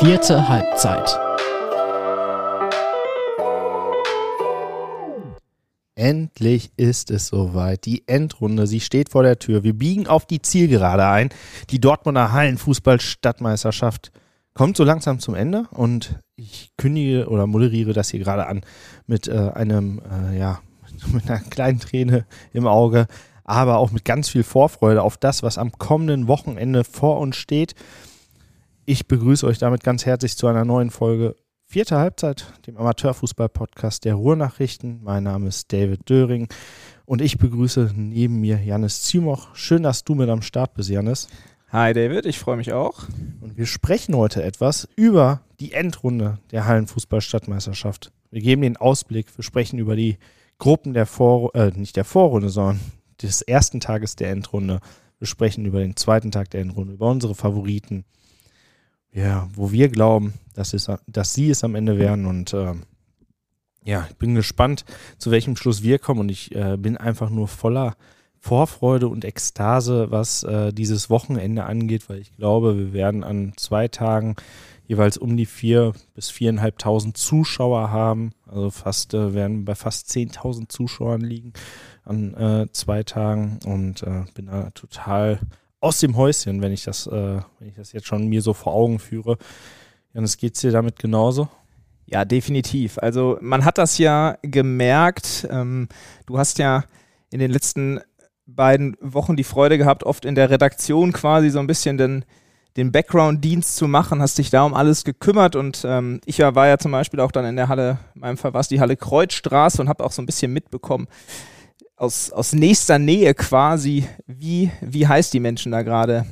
Vierte Halbzeit. Endlich ist es soweit. Die Endrunde, sie steht vor der Tür. Wir biegen auf die Zielgerade ein. Die Dortmunder Hallenfußball-Stadtmeisterschaft kommt so langsam zum Ende und ich kündige oder moderiere das hier gerade an mit äh, einem, äh, ja, mit einer kleinen Träne im Auge, aber auch mit ganz viel Vorfreude auf das, was am kommenden Wochenende vor uns steht. Ich begrüße euch damit ganz herzlich zu einer neuen Folge Vierte Halbzeit, dem Amateurfußball-Podcast der Ruhrnachrichten. Mein Name ist David Döring und ich begrüße neben mir Janis Zimoch. Schön, dass du mit am Start bist, Janis. Hi David, ich freue mich auch. Und wir sprechen heute etwas über die Endrunde der Hallenfußball-Stadtmeisterschaft. Wir geben den Ausblick, wir sprechen über die Gruppen der Vor äh, nicht der Vorrunde, sondern des ersten Tages der Endrunde. Wir sprechen über den zweiten Tag der Endrunde, über unsere Favoriten ja, wo wir glauben, dass, es, dass sie es am Ende werden. Und äh, ja, ich bin gespannt, zu welchem Schluss wir kommen. Und ich äh, bin einfach nur voller Vorfreude und Ekstase, was äh, dieses Wochenende angeht, weil ich glaube, wir werden an zwei Tagen jeweils um die vier bis viereinhalbtausend Zuschauer haben. Also fast äh, werden bei fast zehntausend Zuschauern liegen an äh, zwei Tagen und äh, bin da total aus dem Häuschen, wenn ich das, äh, wenn ich das jetzt schon mir so vor Augen führe. Janis, geht's dir damit genauso? Ja, definitiv. Also man hat das ja gemerkt. Ähm, du hast ja in den letzten beiden Wochen die Freude gehabt, oft in der Redaktion quasi so ein bisschen den, den Background-Dienst zu machen, hast dich da um alles gekümmert und ähm, ich war ja zum Beispiel auch dann in der Halle, in meinem Fall war es die Halle Kreuzstraße und habe auch so ein bisschen mitbekommen, aus, aus nächster Nähe quasi, wie, wie heiß die Menschen da gerade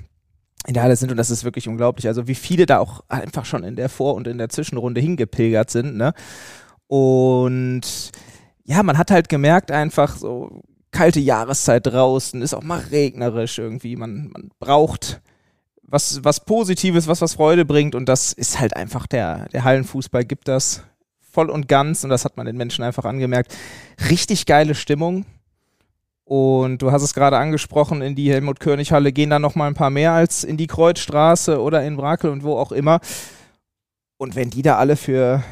in der Halle sind und das ist wirklich unglaublich. Also wie viele da auch einfach schon in der Vor- und in der Zwischenrunde hingepilgert sind, ne? Und ja, man hat halt gemerkt einfach so kalte Jahreszeit draußen, ist auch mal regnerisch irgendwie. Man, man braucht was, was Positives, was was Freude bringt und das ist halt einfach der, der Hallenfußball gibt das voll und ganz und das hat man den Menschen einfach angemerkt. Richtig geile Stimmung. Und du hast es gerade angesprochen, in die Helmut-König-Halle gehen da noch mal ein paar mehr als in die Kreuzstraße oder in Brakel und wo auch immer. Und wenn die da alle für,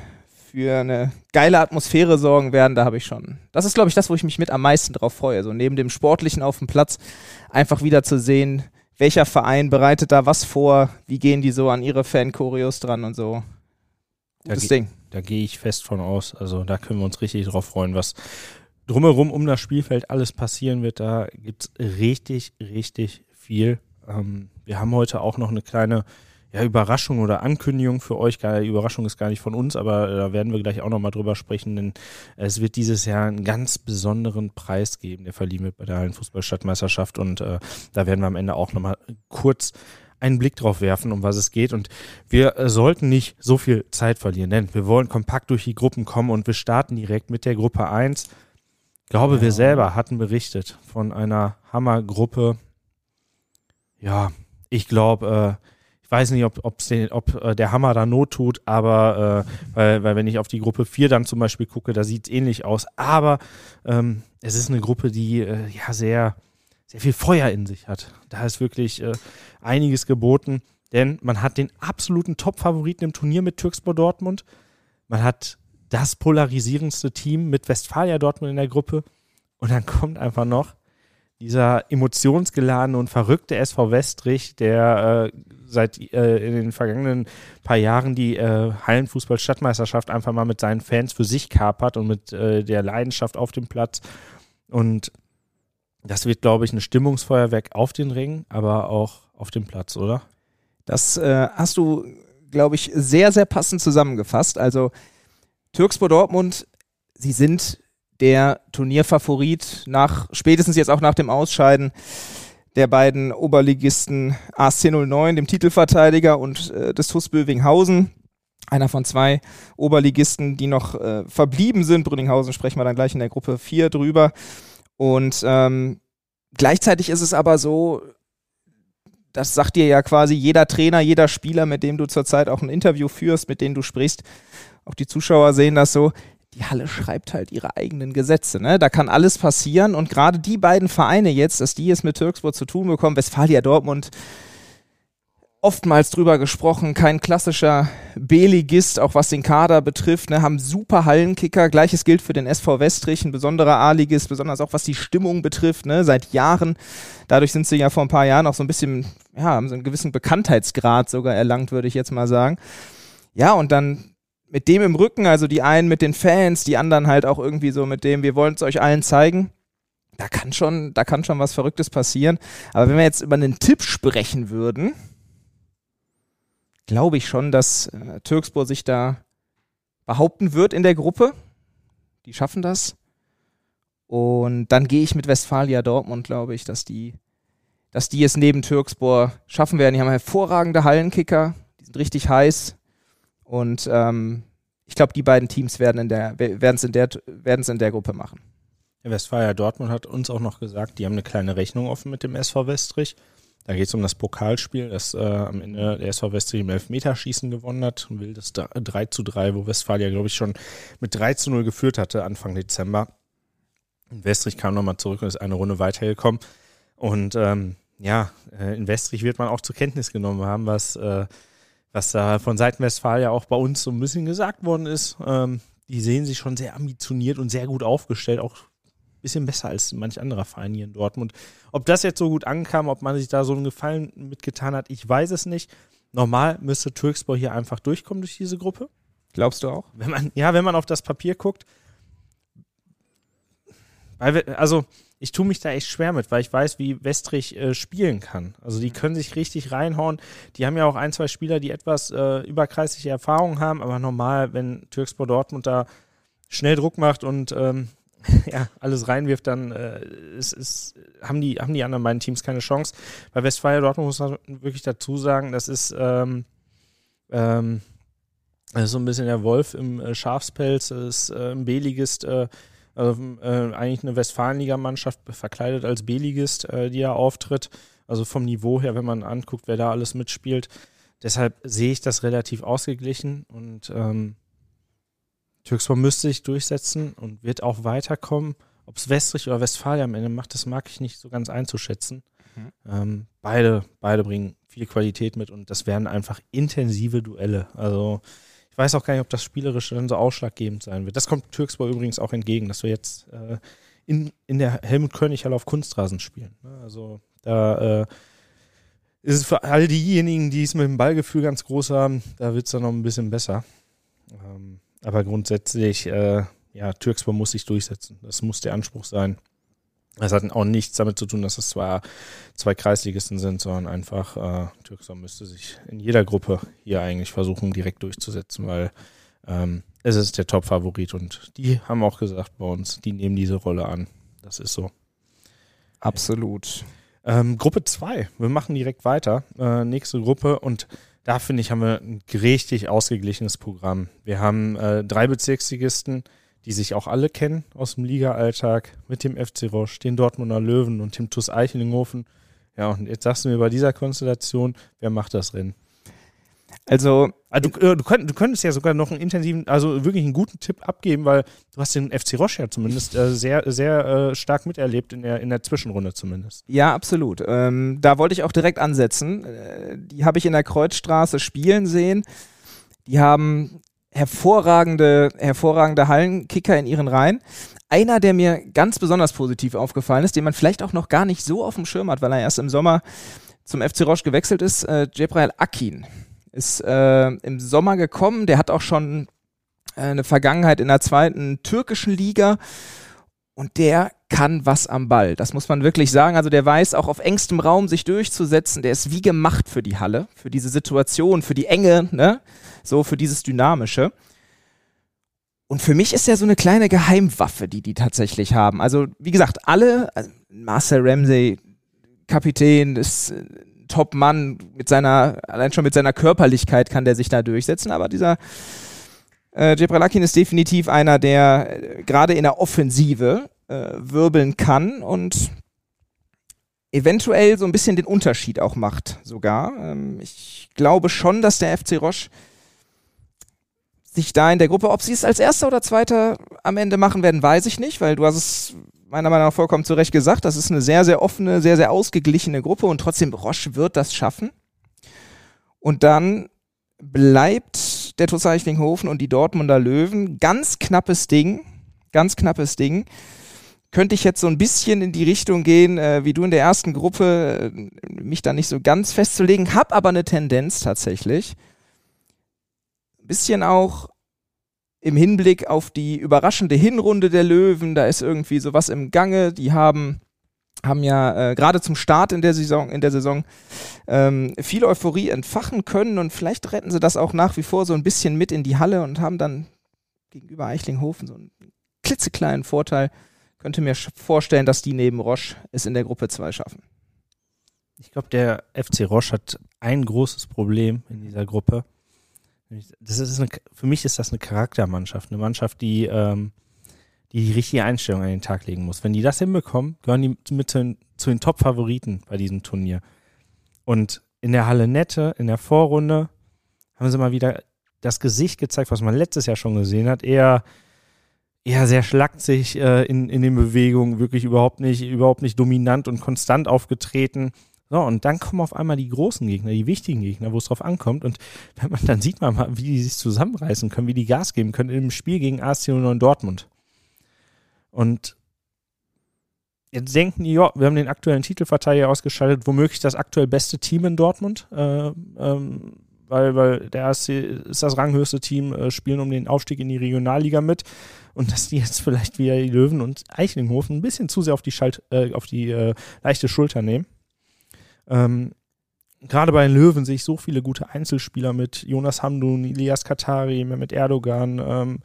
für eine geile Atmosphäre sorgen werden, da habe ich schon. Das ist, glaube ich, das, wo ich mich mit am meisten drauf freue. So neben dem Sportlichen auf dem Platz einfach wieder zu sehen, welcher Verein bereitet da was vor, wie gehen die so an ihre Fan-Choreos dran und so. Gutes da Ding. Da gehe ich fest von aus. Also da können wir uns richtig drauf freuen, was drumherum um das Spielfeld alles passieren wird. Da gibt es richtig, richtig viel. Ähm, wir haben heute auch noch eine kleine ja, Überraschung oder Ankündigung für euch. Die Überraschung ist gar nicht von uns, aber äh, da werden wir gleich auch nochmal drüber sprechen, denn es wird dieses Jahr einen ganz besonderen Preis geben, der verliehen wird bei der Hallenfußballstadtmeisterschaft und äh, da werden wir am Ende auch nochmal kurz einen Blick drauf werfen, um was es geht. Und wir äh, sollten nicht so viel Zeit verlieren, denn wir wollen kompakt durch die Gruppen kommen und wir starten direkt mit der Gruppe 1 glaube, ja. wir selber hatten berichtet von einer Hammergruppe. Ja, ich glaube, äh, ich weiß nicht, ob, den, ob äh, der Hammer da Not tut, aber äh, weil, weil wenn ich auf die Gruppe 4 dann zum Beispiel gucke, da sieht es ähnlich aus. Aber ähm, es ist eine Gruppe, die äh, ja sehr, sehr viel Feuer in sich hat. Da ist wirklich äh, einiges geboten, denn man hat den absoluten Top-Favoriten im Turnier mit Türkspor Dortmund. Man hat das polarisierendste Team mit Westfalia Dortmund in der Gruppe. Und dann kommt einfach noch dieser emotionsgeladene und verrückte SV Westrich, der äh, seit äh, in den vergangenen paar Jahren die äh, Hallenfußball-Stadtmeisterschaft einfach mal mit seinen Fans für sich kapert und mit äh, der Leidenschaft auf dem Platz. Und das wird, glaube ich, ein Stimmungsfeuerwerk auf den Ring, aber auch auf dem Platz, oder? Das äh, hast du, glaube ich, sehr, sehr passend zusammengefasst. Also Türkspor Dortmund, sie sind der Turnierfavorit nach, spätestens jetzt auch nach dem Ausscheiden der beiden Oberligisten ASC 09, dem Titelverteidiger und äh, des TuS Bövinghausen. Einer von zwei Oberligisten, die noch äh, verblieben sind. Brünninghausen sprechen wir dann gleich in der Gruppe 4 drüber. Und ähm, gleichzeitig ist es aber so, das sagt dir ja quasi jeder Trainer, jeder Spieler, mit dem du zurzeit auch ein Interview führst, mit dem du sprichst, auch die Zuschauer sehen das so, die Halle schreibt halt ihre eigenen Gesetze. Ne? Da kann alles passieren und gerade die beiden Vereine jetzt, dass die es mit Türkspor zu tun bekommen, Westfalia Dortmund, oftmals drüber gesprochen, kein klassischer B-Ligist, auch was den Kader betrifft, ne, haben super Hallenkicker. Gleiches gilt für den SV Westrich, ein besonderer A-Ligist, besonders auch was die Stimmung betrifft, ne, seit Jahren. Dadurch sind sie ja vor ein paar Jahren auch so ein bisschen, ja, haben so einen gewissen Bekanntheitsgrad sogar erlangt, würde ich jetzt mal sagen. Ja, und dann mit dem im Rücken, also die einen mit den Fans, die anderen halt auch irgendwie so mit dem, wir wollen es euch allen zeigen. Da kann schon, da kann schon was Verrücktes passieren. Aber wenn wir jetzt über einen Tipp sprechen würden, glaube ich schon, dass äh, Türkspor sich da behaupten wird in der Gruppe. Die schaffen das. Und dann gehe ich mit Westfalia Dortmund, glaube ich, dass die, dass die es neben Türkspor schaffen werden. Die haben hervorragende Hallenkicker, die sind richtig heiß. Und ähm, ich glaube, die beiden Teams werden es in, der, in, der Gruppe machen. Westfalia Dortmund hat uns auch noch gesagt, die haben eine kleine Rechnung offen mit dem SV Westrich. Da geht es um das Pokalspiel, das äh, am Ende der SV Westrich im Elfmeterschießen gewonnen hat. und Will das 3 zu 3, wo Westfalia, glaube ich, schon mit 3 zu 0 geführt hatte, Anfang Dezember. Westrich kam nochmal zurück und ist eine Runde weitergekommen. Und ähm, ja, äh, in Westrich wird man auch zur Kenntnis genommen haben, was, äh, was da von Seiten Westfalia auch bei uns so ein bisschen gesagt worden ist. Ähm, die sehen sich schon sehr ambitioniert und sehr gut aufgestellt, auch bisschen besser als manch anderer Verein hier in Dortmund. Ob das jetzt so gut ankam, ob man sich da so einen Gefallen mitgetan hat, ich weiß es nicht. Normal müsste Türkspor hier einfach durchkommen durch diese Gruppe. Glaubst du auch? Wenn man, ja, wenn man auf das Papier guckt. Weil, also, ich tue mich da echt schwer mit, weil ich weiß, wie Westrich äh, spielen kann. Also, die können sich richtig reinhauen. Die haben ja auch ein, zwei Spieler, die etwas äh, überkreisliche Erfahrungen haben, aber normal, wenn Türkspor Dortmund da schnell Druck macht und ähm, ja, alles reinwirft, dann äh, ist, ist, haben, die, haben die anderen beiden Teams keine Chance. Bei Westfalia Dortmund muss man wirklich dazu sagen, das ist, ähm, ähm, das ist so ein bisschen der Wolf im äh, Schafspelz, das ist äh, ein B-Ligist, äh, also, äh, eigentlich eine Westfalenligamannschaft verkleidet als B-Ligist, äh, die da auftritt. Also vom Niveau her, wenn man anguckt, wer da alles mitspielt. Deshalb sehe ich das relativ ausgeglichen und ähm, Türkspor müsste sich durchsetzen und wird auch weiterkommen. Ob es Westrich oder Westfalia am Ende macht, das mag ich nicht so ganz einzuschätzen. Mhm. Ähm, beide, beide bringen viel Qualität mit und das werden einfach intensive Duelle. Also weiß auch gar nicht, ob das spielerisch dann so ausschlaggebend sein wird. Das kommt Türkspor übrigens auch entgegen, dass wir jetzt äh, in, in der Helmut König auf Kunstrasen spielen. Ne? Also da äh, ist es für all diejenigen, die es mit dem Ballgefühl ganz groß haben, da wird es dann noch ein bisschen besser. Ähm, aber grundsätzlich, äh, ja, Türkspor muss sich durchsetzen. Das muss der Anspruch sein. Das hat auch nichts damit zu tun, dass es zwar zwei Kreisligisten sind, sondern einfach äh, Türkspor müsste sich in jeder Gruppe hier eigentlich versuchen, direkt durchzusetzen, weil ähm, es ist der Top-Favorit und die haben auch gesagt bei uns, die nehmen diese Rolle an. Das ist so. Absolut. Ähm, Gruppe 2, wir machen direkt weiter. Äh, nächste Gruppe und da finde ich, haben wir ein richtig ausgeglichenes Programm. Wir haben äh, drei Bezirksligisten, die sich auch alle kennen aus dem Liga-Alltag mit dem FC Roche, den Dortmunder Löwen und dem TuS Eichelinghofen. Ja, und jetzt sagst du mir bei dieser Konstellation, wer macht das Rennen? Also, also du, äh, du, könnt, du, könntest ja sogar noch einen intensiven, also wirklich einen guten Tipp abgeben, weil du hast den FC Roche ja zumindest äh, sehr, sehr äh, stark miterlebt in der, in der Zwischenrunde zumindest. Ja, absolut. Ähm, da wollte ich auch direkt ansetzen. Äh, die habe ich in der Kreuzstraße spielen sehen. Die haben hervorragende, hervorragende Hallenkicker in ihren Reihen. Einer, der mir ganz besonders positiv aufgefallen ist, den man vielleicht auch noch gar nicht so auf dem Schirm hat, weil er erst im Sommer zum FC Roche gewechselt ist, äh, Jebrail Akin ist äh, im Sommer gekommen. Der hat auch schon äh, eine Vergangenheit in der zweiten türkischen Liga. Und der kann was am Ball. Das muss man wirklich sagen. Also der weiß auch auf engstem Raum sich durchzusetzen. Der ist wie gemacht für die Halle, für diese Situation, für die Enge, ne? So für dieses Dynamische. Und für mich ist er so eine kleine Geheimwaffe, die die tatsächlich haben. Also wie gesagt, alle, also Marcel Ramsey, Kapitän, ist Top-Mann mit seiner, allein schon mit seiner Körperlichkeit kann der sich da durchsetzen, aber dieser äh, Jebralakin ist definitiv einer, der äh, gerade in der Offensive äh, wirbeln kann und eventuell so ein bisschen den Unterschied auch macht sogar. Ähm, ich glaube schon, dass der FC Roche sich da in der Gruppe, ob sie es als erster oder zweiter am Ende machen werden, weiß ich nicht, weil du hast es meiner Meinung nach vollkommen zu Recht gesagt. Das ist eine sehr, sehr offene, sehr, sehr ausgeglichene Gruppe und trotzdem Roche wird das schaffen. Und dann bleibt der TuS Eichlinghofen und die Dortmunder Löwen. Ganz knappes Ding. Ganz knappes Ding. Könnte ich jetzt so ein bisschen in die Richtung gehen, äh, wie du in der ersten Gruppe, äh, mich da nicht so ganz festzulegen, hab aber eine Tendenz tatsächlich. Ein bisschen auch im Hinblick auf die überraschende Hinrunde der Löwen, da ist irgendwie sowas im Gange. Die haben haben ja äh, gerade zum Start in der Saison, in der Saison ähm, viel Euphorie entfachen können und vielleicht retten sie das auch nach wie vor so ein bisschen mit in die Halle und haben dann gegenüber Eichlinghofen so einen klitzekleinen Vorteil. Könnte mir vorstellen, dass die neben Roche es in der Gruppe 2 schaffen. Ich glaube, der FC Roche hat ein großes Problem in dieser Gruppe. Das ist eine, für mich ist das eine Charaktermannschaft, eine Mannschaft, die ähm, die die richtige Einstellung an den Tag legen muss. Wenn die das hinbekommen, gehören die mit zu den, zu den Top-Favoriten bei diesem Turnier. Und in der Halle Nette, in der Vorrunde, haben sie mal wieder das Gesicht gezeigt, was man letztes Jahr schon gesehen hat. Eher, eher sehr schlagzig äh, in, in den Bewegungen, wirklich überhaupt nicht, überhaupt nicht dominant und konstant aufgetreten. So, und dann kommen auf einmal die großen Gegner, die wichtigen Gegner, wo es drauf ankommt. Und wenn man, dann sieht man mal, wie die sich zusammenreißen können, wie die Gas geben können im Spiel gegen AC 09 Dortmund. Und jetzt denken die, ja, wir haben den aktuellen Titelverteidiger ausgeschaltet, womöglich das aktuell beste Team in Dortmund, äh, ähm, weil, weil der ASC ist das ranghöchste Team, äh, spielen um den Aufstieg in die Regionalliga mit und dass die jetzt vielleicht wieder die Löwen und Eichlinghofen ein bisschen zu sehr auf die, Schalt, äh, auf die äh, leichte Schulter nehmen. Ähm, Gerade bei den Löwen sehe ich so viele gute Einzelspieler mit Jonas Hamdun, Ilias Katari, mit Erdogan, ähm,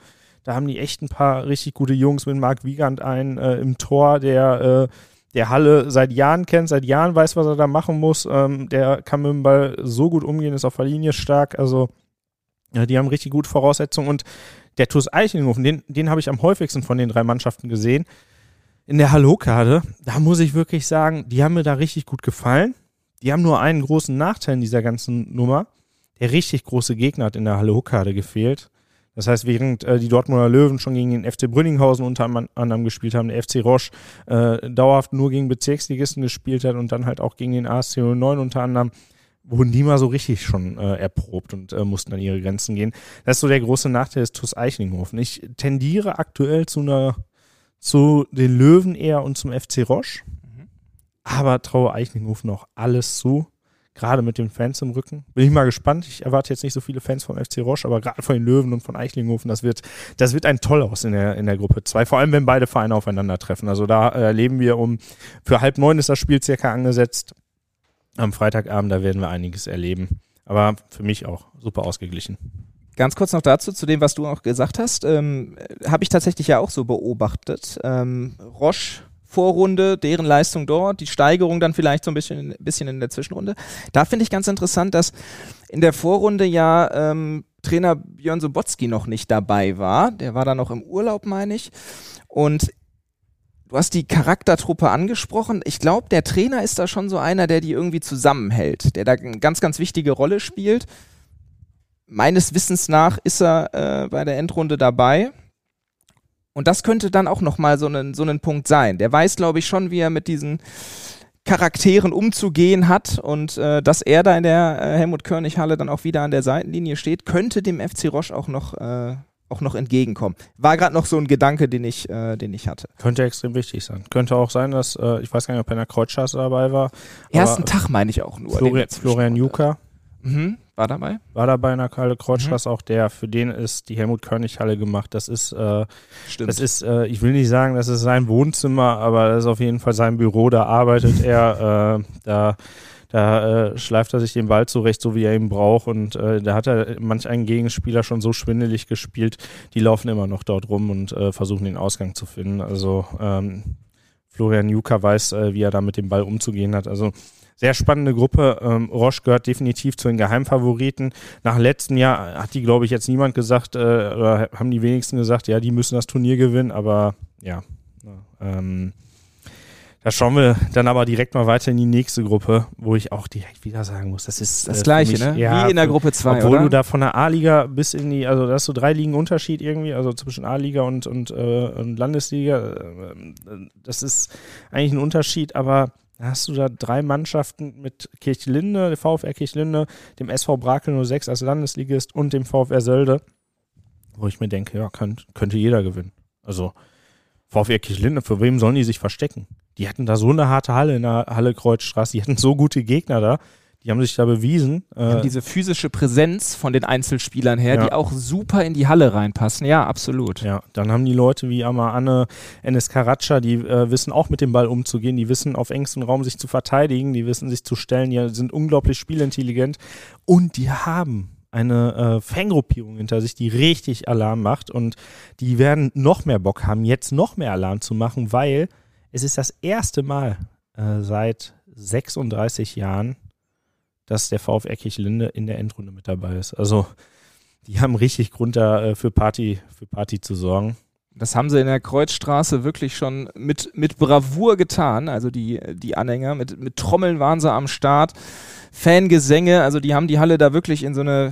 da haben die echt ein paar richtig gute Jungs mit Marc Wiegand ein äh, im Tor, der äh, der Halle seit Jahren kennt, seit Jahren weiß, was er da machen muss. Ähm, der kann mit dem Ball so gut umgehen, ist auf der Linie stark. Also ja, die haben richtig gute Voraussetzungen. Und der TuS Eichenhofen, den, den habe ich am häufigsten von den drei Mannschaften gesehen. In der Hallo-Karte, da muss ich wirklich sagen, die haben mir da richtig gut gefallen. Die haben nur einen großen Nachteil in dieser ganzen Nummer. Der richtig große Gegner hat in der Halle-Karte gefehlt. Das heißt, während äh, die Dortmunder Löwen schon gegen den FC Brünninghausen unter anderem gespielt haben, der FC Roche äh, dauerhaft nur gegen Bezirksligisten gespielt hat und dann halt auch gegen den ASC 09 unter anderem, wurden die mal so richtig schon äh, erprobt und äh, mussten an ihre Grenzen gehen. Das ist so der große Nachteil des TuS Eichlinghofen. Ich tendiere aktuell zu einer zu den Löwen eher und zum FC Roche, mhm. aber traue Eichlinghofen noch alles zu gerade mit den Fans im Rücken. Bin ich mal gespannt. Ich erwarte jetzt nicht so viele Fans vom FC Roche, aber gerade von den Löwen und von Eichlinghofen, das wird, das wird ein toll aus in der, in der Gruppe 2. Vor allem, wenn beide Vereine aufeinandertreffen. Also da erleben wir um, für halb neun ist das Spiel circa angesetzt. Am Freitagabend, da werden wir einiges erleben. Aber für mich auch super ausgeglichen. Ganz kurz noch dazu, zu dem, was du auch gesagt hast, ähm, habe ich tatsächlich ja auch so beobachtet. Ähm, Roche Vorrunde, deren Leistung dort, die Steigerung dann vielleicht so ein bisschen, bisschen in der Zwischenrunde. Da finde ich ganz interessant, dass in der Vorrunde ja ähm, Trainer Björn Sobotzki noch nicht dabei war. Der war da noch im Urlaub, meine ich. Und du hast die Charaktertruppe angesprochen. Ich glaube, der Trainer ist da schon so einer, der die irgendwie zusammenhält, der da eine ganz, ganz wichtige Rolle spielt. Meines Wissens nach ist er äh, bei der Endrunde dabei. Und das könnte dann auch nochmal so ein, so ein Punkt sein. Der weiß, glaube ich, schon, wie er mit diesen Charakteren umzugehen hat und äh, dass er da in der äh, Helmut-Körnig-Halle dann auch wieder an der Seitenlinie steht, könnte dem FC Roche auch noch, äh, auch noch entgegenkommen. War gerade noch so ein Gedanke, den ich, äh, den ich hatte. Könnte extrem wichtig sein. Könnte auch sein, dass, äh, ich weiß gar nicht, ob er in der Kreuzstraße dabei war. Ersten Tag meine ich auch nur. Florian, Florian Juka. Mhm. War dabei? War dabei in der Kalle Kreuzstraße mhm. auch der, für den ist die Helmut Körnig Halle gemacht. Das ist, äh, Stimmt. das ist, äh, ich will nicht sagen, das ist sein Wohnzimmer, aber das ist auf jeden Fall sein Büro, da arbeitet er, äh, da, da äh, schleift er sich den Ball zurecht, so wie er ihn braucht und äh, da hat er manch einen Gegenspieler schon so schwindelig gespielt, die laufen immer noch dort rum und äh, versuchen den Ausgang zu finden. Also ähm, Florian Juka weiß, äh, wie er da mit dem Ball umzugehen hat. Also sehr spannende Gruppe. Ähm, Roche gehört definitiv zu den Geheimfavoriten. Nach letztem Jahr hat die, glaube ich, jetzt niemand gesagt, äh, oder haben die wenigsten gesagt, ja, die müssen das Turnier gewinnen, aber ja. Ähm, da schauen wir dann aber direkt mal weiter in die nächste Gruppe, wo ich auch direkt wieder sagen muss, das ist das äh, gleiche, mich, ne? Ja, Wie in der Gruppe 2, Obwohl oder? du da von der A-Liga bis in die, also da hast du drei Ligen Unterschied irgendwie, also zwischen A-Liga und, und, äh, und Landesliga. Äh, das ist eigentlich ein Unterschied, aber hast du da drei Mannschaften mit Kirchlinde, VfR Kirchlinde, dem SV Brakel 06 als Landesligist und dem VfR Sölde, wo ich mir denke, ja, kann, könnte jeder gewinnen. Also VfR Kirchlinde, für wem sollen die sich verstecken? Die hatten da so eine harte Halle in der Halle Kreuzstraße, die hatten so gute Gegner da. Die haben sich da bewiesen. Äh, diese physische Präsenz von den Einzelspielern her, ja. die auch super in die Halle reinpassen. Ja, absolut. Ja, dann haben die Leute wie Anne, Enes Karaca, die äh, wissen auch mit dem Ball umzugehen, die wissen auf engstem Raum sich zu verteidigen, die wissen sich zu stellen, die sind unglaublich spielintelligent und die haben eine äh, Fangruppierung hinter sich, die richtig Alarm macht und die werden noch mehr Bock haben, jetzt noch mehr Alarm zu machen, weil es ist das erste Mal äh, seit 36 Jahren, dass der VfR Kirchlinde in der Endrunde mit dabei ist. Also die haben richtig Grund da äh, für Party, für Party zu sorgen. Das haben sie in der Kreuzstraße wirklich schon mit, mit Bravour getan. Also die, die Anhänger, mit, mit Trommeln waren sie am Start. Fangesänge, also die haben die Halle da wirklich in so eine,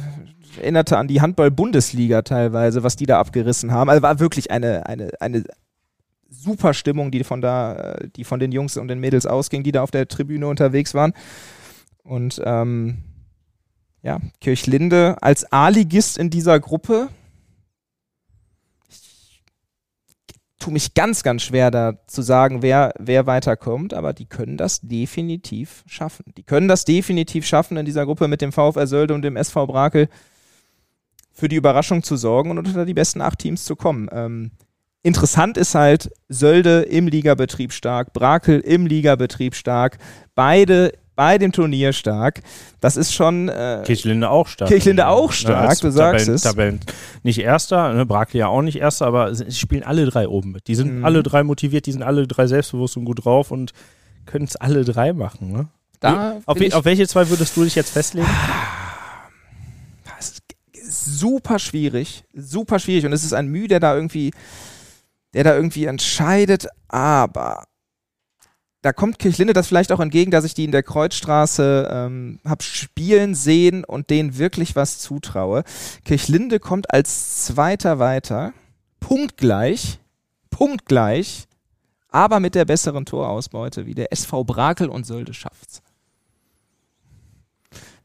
erinnerte an die Handball-Bundesliga teilweise, was die da abgerissen haben. Also war wirklich eine, eine, eine super Stimmung, die von da, die von den Jungs und den Mädels ausging, die da auf der Tribüne unterwegs waren. Und ähm, ja, Kirchlinde als A-Ligist in dieser Gruppe. Ich tue mich ganz, ganz schwer da zu sagen, wer, wer weiterkommt, aber die können das definitiv schaffen. Die können das definitiv schaffen, in dieser Gruppe mit dem VfR Sölde und dem SV Brakel für die Überraschung zu sorgen und unter die besten acht Teams zu kommen. Ähm, interessant ist halt, Sölde im Ligabetrieb stark, Brakel im Ligabetrieb stark, beide bei dem Turnier stark. Das ist schon. Äh, Kirchlinde auch stark. Kirchlinde auch stark, ja, du sagst Tabellen, es. Tabellen nicht Erster, ne, Brakli ja auch nicht Erster, aber sie spielen alle drei oben mit. Die sind mhm. alle drei motiviert, die sind alle drei selbstbewusst und gut drauf und können es alle drei machen. Ne? Da auf, auf, welche zwei würdest du dich jetzt festlegen? Ist super schwierig, super schwierig und es ist ein Mühe, der da irgendwie, der da irgendwie entscheidet, aber da kommt Kirchlinde das vielleicht auch entgegen, dass ich die in der Kreuzstraße ähm, habe spielen sehen und denen wirklich was zutraue. Kirchlinde kommt als Zweiter weiter, punktgleich, punktgleich, aber mit der besseren Torausbeute wie der SV Brakel und Sölde schafft's.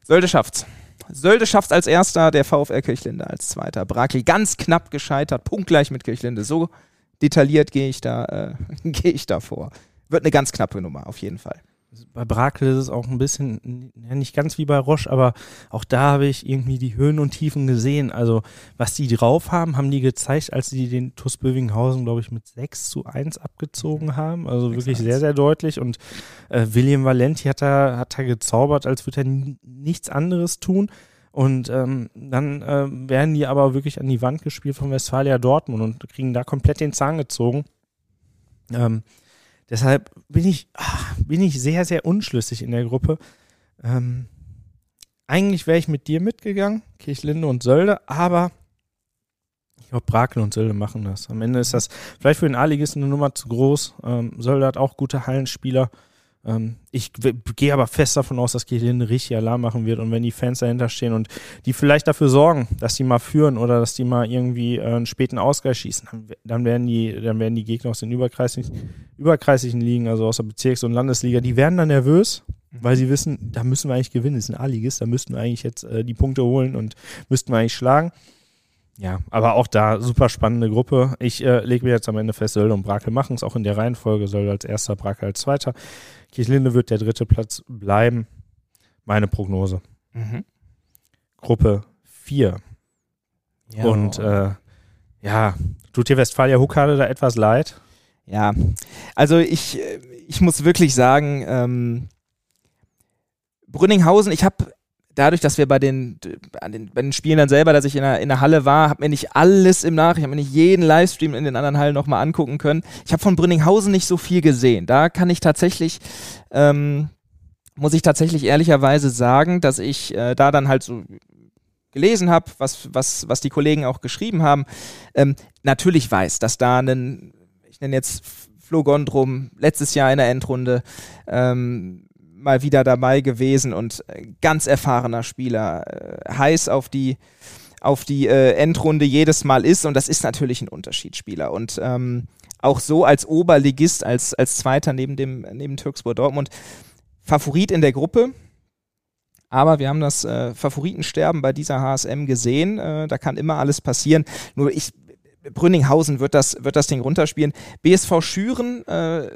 Sölde schafft's. Sölde schafft's als erster, der VfR Kirchlinde als zweiter. Brakel ganz knapp gescheitert, punktgleich mit Kirchlinde. So detailliert gehe ich da, äh, gehe ich da vor wird eine ganz knappe Nummer, auf jeden Fall. Bei Brakel ist es auch ein bisschen, ja, nicht ganz wie bei Roche, aber auch da habe ich irgendwie die Höhen und Tiefen gesehen. Also, was die drauf haben, haben die gezeigt, als sie den TuS Bövinghausen, glaube ich, mit 6 zu 1 abgezogen haben. Also wirklich sehr, sehr deutlich. Und äh, William Valenti hat da, hat da gezaubert, als würde er nichts anderes tun. Und ähm, dann äh, werden die aber wirklich an die Wand gespielt von Westfalia Dortmund und kriegen da komplett den Zahn gezogen. Ähm, Deshalb bin ich, ach, bin ich sehr, sehr unschlüssig in der Gruppe. Ähm, eigentlich wäre ich mit dir mitgegangen, Kirchlinde und Sölde, aber ich glaube, Brakel und Sölde machen das. Am Ende ist das vielleicht für den A-Ligisten eine Nummer zu groß. Ähm, Sölde hat auch gute Hallenspieler. Ähm, ich gehe aber fest davon aus, dass Kirchlinde richtig Alarm machen wird und wenn die Fans dahinter stehen und die vielleicht dafür sorgen, dass die mal führen oder dass die mal irgendwie äh, einen späten Ausgleich schießen, dann, werden die, dann werden die Gegner aus den überkreislichen, überkreislichen Ligen, also aus der Bezirks- und Landesliga, die werden dann nervös, weil sie wissen, da müssen wir eigentlich gewinnen. Das ist ein A-Ligist, da müssten wir eigentlich jetzt äh, die Punkte holen und müssten wir eigentlich schlagen. Ja, aber auch da super spannende Gruppe. Ich äh, lege mir jetzt am Ende fest, Sölde und Brakel machen es auch in der Reihenfolge. Sölde als erster, Brakel als zweiter. Kirchlinde wird der dritte Platz bleiben. Meine Prognose. Mhm. Gruppe 4. Ja. Und äh, ja, tut dir Westfalia Huckade da etwas leid? Ja, also ich, äh, ich muss wirklich sagen, ähm, Brünninghausen, ich habe dadurch, dass wir bei den, an den, bei den Spielen dann selber, dass ich in der, in der Halle war, habe mir nicht alles im Nach, ich habe mir nicht jeden Livestream in den anderen Hallen nochmal angucken können. Ich habe von Brünninghausen nicht so viel gesehen. Da kann ich tatsächlich, ähm, muss ich tatsächlich ehrlicherweise sagen, dass ich äh, da dann halt so gelesen habe, was, was, was die Kollegen auch geschrieben haben, ähm, natürlich weiß, dass da ein, ich nenne jetzt Flo Gondrum, letztes Jahr in der Endrunde, ähm, mal wieder dabei gewesen und äh, ganz erfahrener Spieler, äh, heiß auf die auf die äh, Endrunde jedes Mal ist und das ist natürlich ein Unterschiedsspieler und ähm, auch so als Oberligist, als, als Zweiter neben dem neben Türkspor Dortmund. Favorit in der Gruppe. Aber wir haben das äh, Favoritensterben bei dieser HSM gesehen. Äh, da kann immer alles passieren. Nur ich, Brünninghausen wird das, wird das Ding runterspielen. BSV Schüren, äh,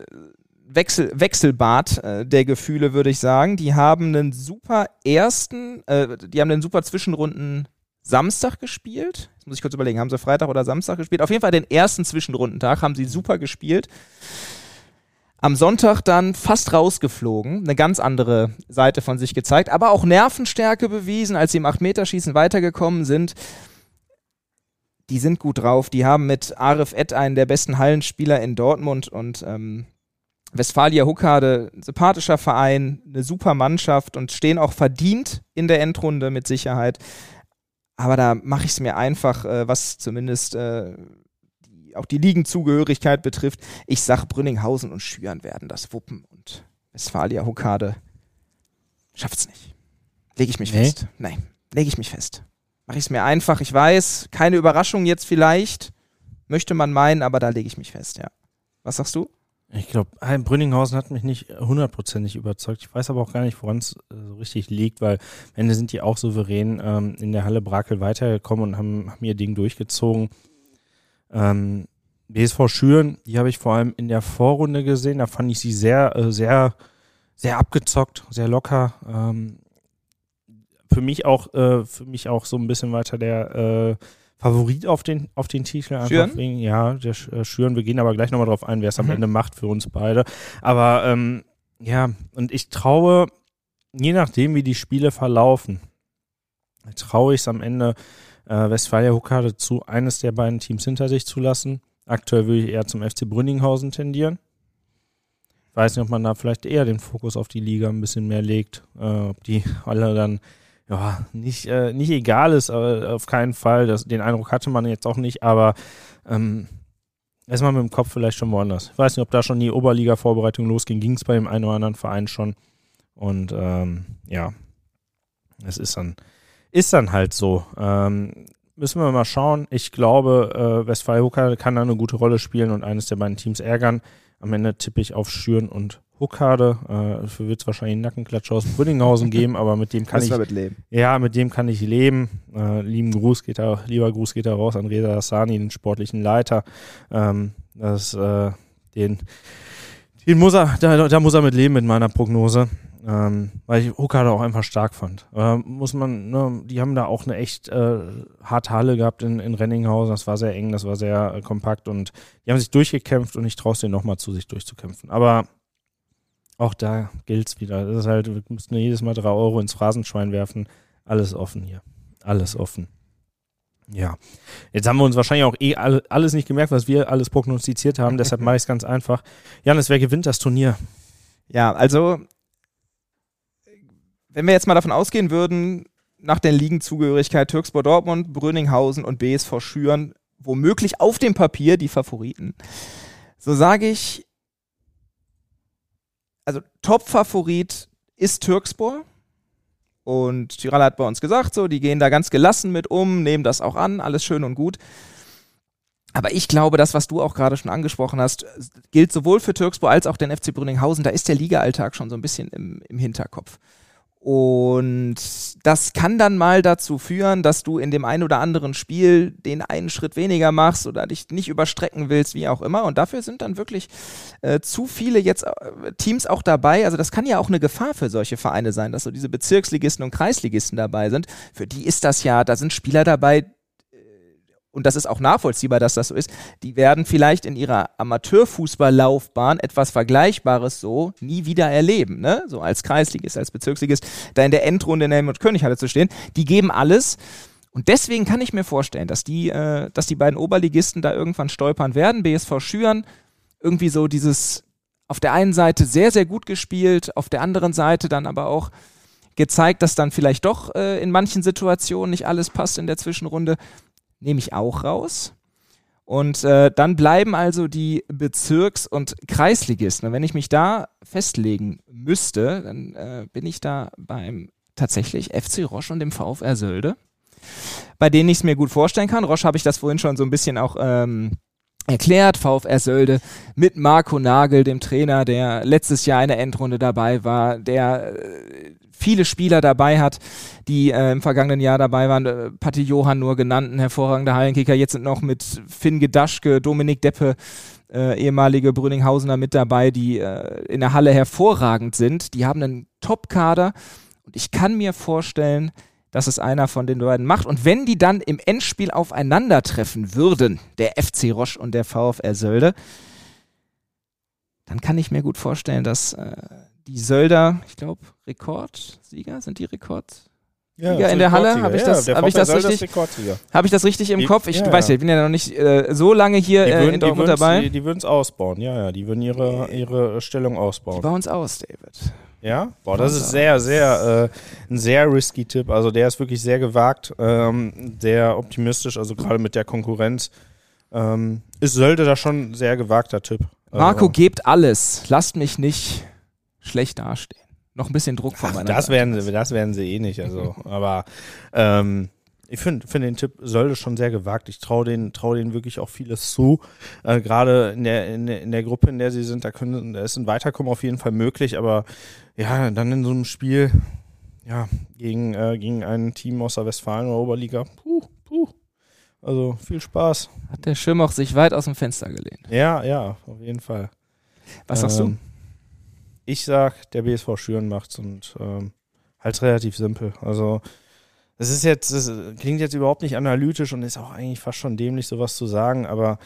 Wechsel, Wechselbad äh, der Gefühle, würde ich sagen. Die haben einen super ersten, äh, die haben einen super Zwischenrunden Samstag gespielt. Jetzt muss ich kurz überlegen, haben sie Freitag oder Samstag gespielt? Auf jeden Fall den ersten Zwischenrundentag haben sie super gespielt. Am Sonntag dann fast rausgeflogen, eine ganz andere Seite von sich gezeigt, aber auch Nervenstärke bewiesen, als sie im 8-Meter-Schießen weitergekommen sind. Die sind gut drauf. Die haben mit Arif Ed einen der besten Hallenspieler in Dortmund und ähm, Westfalia Huckade, sympathischer Verein, eine super Mannschaft und stehen auch verdient in der Endrunde mit Sicherheit. Aber da mache ich es mir einfach, äh, was zumindest äh, die, auch die Ligenzugehörigkeit betrifft. Ich sage, Brünninghausen und Schüren werden das wuppen und Westfalia Huckade schafft's nicht. Lege ich mich nee. fest. Nein, lege ich mich fest. Mache ich es mir einfach. Ich weiß, keine Überraschung jetzt vielleicht. Möchte man meinen, aber da lege ich mich fest, ja. Was sagst du? Ich glaube, Brünninghausen hat mich nicht hundertprozentig überzeugt. Ich weiß aber auch gar nicht, woran es äh, so richtig liegt, weil am Ende sind die auch souverän ähm, in der Halle Brakel weitergekommen und haben, haben ihr Ding durchgezogen. Ähm, BSV Schüren, die habe ich vor allem in der Vorrunde gesehen. Da fand ich sie sehr, äh, sehr, sehr abgezockt, sehr locker. Ähm, für mich auch, äh, für mich auch so ein bisschen weiter der äh, Favorit auf den, auf den Titel. Einfach? Wegen, ja, der äh, Schüren. Wir gehen aber gleich nochmal drauf ein, wer es am mhm. Ende macht für uns beide. Aber ähm, ja, und ich traue, je nachdem, wie die Spiele verlaufen, traue ich es am Ende äh, Westfalia Huckade zu, eines der beiden Teams hinter sich zu lassen. Aktuell würde ich eher zum FC Brünninghausen tendieren. Ich weiß nicht, ob man da vielleicht eher den Fokus auf die Liga ein bisschen mehr legt, äh, ob die alle dann ja, nicht, äh, nicht egal ist, aber auf keinen Fall. Das, den Eindruck hatte man jetzt auch nicht, aber ähm, erstmal mit dem Kopf vielleicht schon woanders. Ich weiß nicht, ob da schon die Oberliga-Vorbereitung losging, ging es bei dem einen oder anderen Verein schon. Und ähm, ja, es ist dann, ist dann halt so. Ähm, müssen wir mal schauen. Ich glaube, äh, Westfalen kann da eine gute Rolle spielen und eines der beiden Teams ärgern. Am Ende tippe ich auf Schüren und Huckade. Äh, dafür wird es wahrscheinlich einen Nackenklatscher aus Brünninghausen geben, aber mit dem kann ich. Mit leben. Ja, mit dem kann ich leben. Äh, lieben Gruß geht da, lieber Gruß geht da raus an Reza Hassani, den sportlichen Leiter. Ähm, das, äh, den, den muss er, da, da muss er mit leben mit meiner Prognose. Ähm, weil ich Huckade auch einfach stark fand. Äh, muss man, ne, die haben da auch eine echt äh, harte Halle gehabt in, in Renninghausen. Das war sehr eng, das war sehr äh, kompakt und die haben sich durchgekämpft und ich traue es denen nochmal zu, sich durchzukämpfen. Aber auch da gilt es wieder. Das ist halt, wir müssen jedes Mal drei Euro ins Phrasenschwein werfen. Alles offen hier. Alles offen. Ja. Jetzt haben wir uns wahrscheinlich auch eh alles nicht gemerkt, was wir alles prognostiziert haben. Deshalb mache ich es ganz einfach. Janis, wer gewinnt das Turnier? Ja, also, wenn wir jetzt mal davon ausgehen würden, nach der Ligenzugehörigkeit Türkspor Dortmund, Bröninghausen und BSV Schüren, womöglich auf dem Papier die Favoriten, so sage ich, also Top-Favorit ist Türkspor. Und Tirala hat bei uns gesagt, so, die gehen da ganz gelassen mit um, nehmen das auch an, alles schön und gut. Aber ich glaube, das, was du auch gerade schon angesprochen hast, gilt sowohl für Türkspor als auch den FC Brünninghausen. Da ist der Liga-Alltag schon so ein bisschen im, im Hinterkopf. Und das kann dann mal dazu führen, dass du in dem einen oder anderen Spiel den einen Schritt weniger machst oder dich nicht überstrecken willst, wie auch immer. Und dafür sind dann wirklich äh, zu viele jetzt äh, Teams auch dabei. Also das kann ja auch eine Gefahr für solche Vereine sein, dass so diese Bezirksligisten und Kreisligisten dabei sind. Für die ist das ja, da sind Spieler dabei, und das ist auch nachvollziehbar, dass das so ist, die werden vielleicht in ihrer Amateurfußballlaufbahn etwas Vergleichbares so nie wieder erleben, ne? So als Kreisligist, als Bezirksligist, da in der Endrunde in Helmut König hatte zu stehen. Die geben alles. Und deswegen kann ich mir vorstellen, dass die, äh, dass die beiden Oberligisten da irgendwann stolpern werden. BSV Schüren irgendwie so dieses auf der einen Seite sehr, sehr gut gespielt, auf der anderen Seite dann aber auch gezeigt, dass dann vielleicht doch äh, in manchen Situationen nicht alles passt in der Zwischenrunde nehme ich auch raus. Und äh, dann bleiben also die Bezirks- und Kreisligisten. Und wenn ich mich da festlegen müsste, dann äh, bin ich da beim tatsächlich FC Roche und dem VfR Sölde, bei denen ich es mir gut vorstellen kann. Roche habe ich das vorhin schon so ein bisschen auch ähm, erklärt. VfR Sölde mit Marco Nagel, dem Trainer, der letztes Jahr in der Endrunde dabei war, der äh, viele Spieler dabei hat, die äh, im vergangenen Jahr dabei waren. Äh, Patti Johann nur genannt, ein hervorragender Hallenkicker. Jetzt sind noch mit Finn Gedaschke, Dominik Deppe, äh, ehemalige Brünninghausener mit dabei, die äh, in der Halle hervorragend sind. Die haben einen Top-Kader und ich kann mir vorstellen, dass es einer von den beiden macht. Und wenn die dann im Endspiel aufeinandertreffen würden, der FC Roche und der VfR Sölde, dann kann ich mir gut vorstellen, dass äh, die Sölder, ich glaube, Rekordsieger, sind die Rekord? Ja, in der Halle, habe ich das, ja, hab ich das richtig, habe ich das richtig im Kopf? Ich ja, weiß ja, ich bin ja noch nicht äh, so lange hier würden, äh, in Dortmund dabei. Die, die würden es ausbauen, ja, ja, die würden ihre, ihre Stellung ausbauen. Die bauen es aus, David. Ja, boah, das ist sehr, sehr, äh, ein sehr risky Tipp. Also der ist wirklich sehr gewagt, ähm, sehr optimistisch, also gerade mit der Konkurrenz. Ähm, ist Sölde da schon ein sehr gewagter Tipp. Marco, also, gebt alles. Lasst mich nicht schlecht dastehen. Noch ein bisschen Druck von meiner das Seite. Werden sie, das werden sie eh nicht. Also, aber ähm, ich finde find den Tipp Sölde schon sehr gewagt. Ich traue denen, trau denen wirklich auch vieles zu. Äh, Gerade in der, in, der, in der Gruppe, in der sie sind, da, können, da ist ein Weiterkommen auf jeden Fall möglich. Aber ja, dann in so einem Spiel ja, gegen, äh, gegen ein Team aus der Westfalen oder Oberliga, puh, puh. Also viel Spaß. Hat der Schirm auch sich weit aus dem Fenster gelehnt. Ja, ja, auf jeden Fall. Was sagst ähm, du? Ich sag, der BSV Schüren macht's und ähm, halt relativ simpel. Also das ist jetzt, das klingt jetzt überhaupt nicht analytisch und ist auch eigentlich fast schon dämlich, sowas zu sagen, aber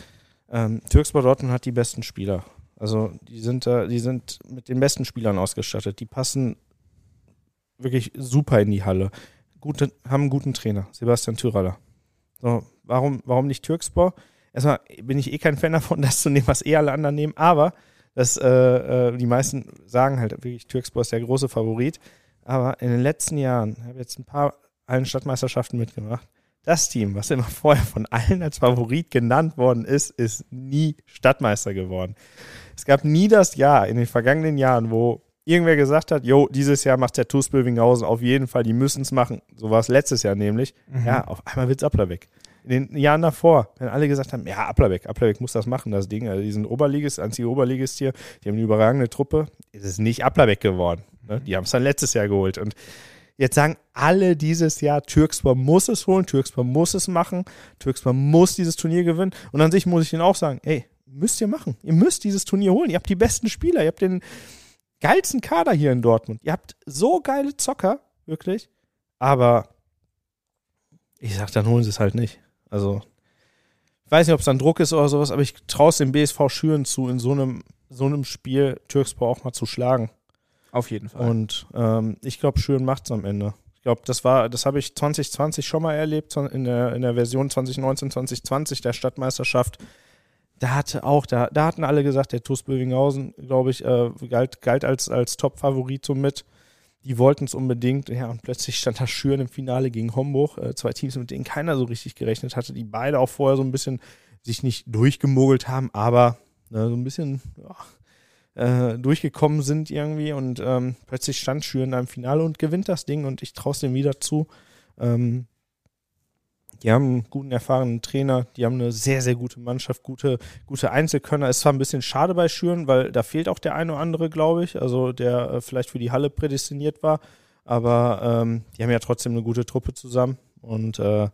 ähm, Türkspor Dortmund hat die besten Spieler. Also die sind da, die sind mit den besten Spielern ausgestattet. Die passen wirklich super in die Halle. Gute, haben einen guten Trainer, Sebastian Tyraller. So, warum, warum nicht Türkspor? Erstmal bin ich eh kein Fan davon, das zu nehmen, was eh alle anderen nehmen, aber dass äh, äh, die meisten sagen halt wirklich, Türkspor ist der große Favorit. Aber in den letzten Jahren, ich habe jetzt ein paar allen Stadtmeisterschaften mitgemacht, das Team, was immer vorher von allen als Favorit genannt worden ist, ist nie Stadtmeister geworden. Es gab nie das Jahr in den vergangenen Jahren, wo irgendwer gesagt hat, jo, dieses Jahr macht der TuS Bövinghausen auf jeden Fall, die müssen es machen. So war es letztes Jahr nämlich. Mhm. Ja, auf einmal wird es Applerbeck in den Jahren davor, wenn alle gesagt haben, ja, Applerbeck, Applerbeck muss das machen, das Ding, also die sind Oberligist, einzige Oberligist hier, die haben eine überragende Truppe, ist es nicht Applerbeck geworden. Ne? Die haben es dann letztes Jahr geholt und Jetzt sagen alle dieses Jahr, Türkspor muss es holen, Türkspor muss es machen, Türkspor muss dieses Turnier gewinnen. Und an sich muss ich ihnen auch sagen, ey, müsst ihr machen. Ihr müsst dieses Turnier holen. Ihr habt die besten Spieler, ihr habt den geilsten Kader hier in Dortmund. Ihr habt so geile Zocker, wirklich. Aber ich sag, dann holen sie es halt nicht. Also, ich weiß nicht, ob es dann Druck ist oder sowas, aber ich traue es dem BSV Schüren zu, in so einem, so einem Spiel Türkspor auch mal zu schlagen. Auf jeden Fall. Und ähm, ich glaube, Schüren macht es am Ende. Ich glaube, das war, das habe ich 2020 schon mal erlebt, in der, in der Version 2019, 2020 der Stadtmeisterschaft. Da hatte auch, da, da hatten alle gesagt, der TuS Bövinghausen, glaube ich, äh, galt, galt als, als Top-Favorit so mit die wollten es unbedingt. Ja, und plötzlich stand da Schüren im Finale gegen Homburg. Äh, zwei Teams, mit denen keiner so richtig gerechnet hatte, die beide auch vorher so ein bisschen sich nicht durchgemogelt haben, aber ne, so ein bisschen ja, äh, durchgekommen sind irgendwie. Und ähm, plötzlich stand Schüren da im Finale und gewinnt das Ding und ich traue es dem wieder zu. Ähm, die haben einen guten, erfahrenen Trainer, die haben eine sehr, sehr gute Mannschaft, gute, gute Einzelkönner. Ist zwar ein bisschen schade bei Schüren, weil da fehlt auch der eine oder andere, glaube ich, also der äh, vielleicht für die Halle prädestiniert war. Aber ähm, die haben ja trotzdem eine gute Truppe zusammen. Und äh,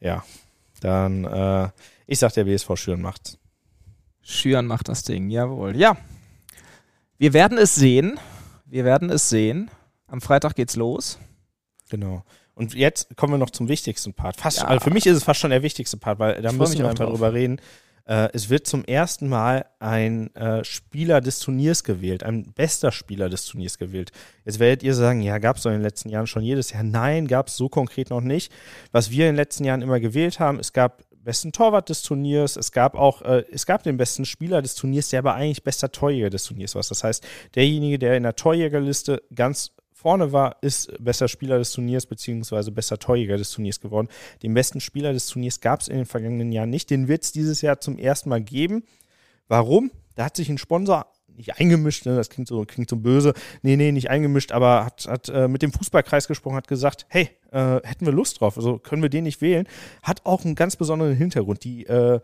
ja, dann, äh, ich sag, der BSV Schüren macht's. Schüren macht das Ding, jawohl. Ja, wir werden es sehen. Wir werden es sehen. Am Freitag geht's los. Genau. Und jetzt kommen wir noch zum wichtigsten Part. Fast, ja. also für mich ist es fast schon der wichtigste Part, weil da müssen wir einfach drüber reden. Äh, es wird zum ersten Mal ein äh, Spieler des Turniers gewählt, ein bester Spieler des Turniers gewählt. Jetzt werdet ihr sagen, ja, gab es doch in den letzten Jahren schon jedes Jahr. Nein, gab es so konkret noch nicht. Was wir in den letzten Jahren immer gewählt haben, es gab besten Torwart des Turniers, es gab auch, äh, es gab den besten Spieler des Turniers, der aber eigentlich bester Torjäger des Turniers war. Das heißt, derjenige, der in der Torjägerliste ganz vorne war, ist besser Spieler des Turniers beziehungsweise besser Torjäger des Turniers geworden. Den besten Spieler des Turniers gab es in den vergangenen Jahren nicht. Den wird es dieses Jahr zum ersten Mal geben. Warum? Da hat sich ein Sponsor nicht eingemischt, ne? das klingt so, klingt so böse. Nee, nee, nicht eingemischt, aber hat, hat äh, mit dem Fußballkreis gesprochen, hat gesagt, hey, äh, hätten wir Lust drauf, also können wir den nicht wählen. Hat auch einen ganz besonderen Hintergrund. Die, äh,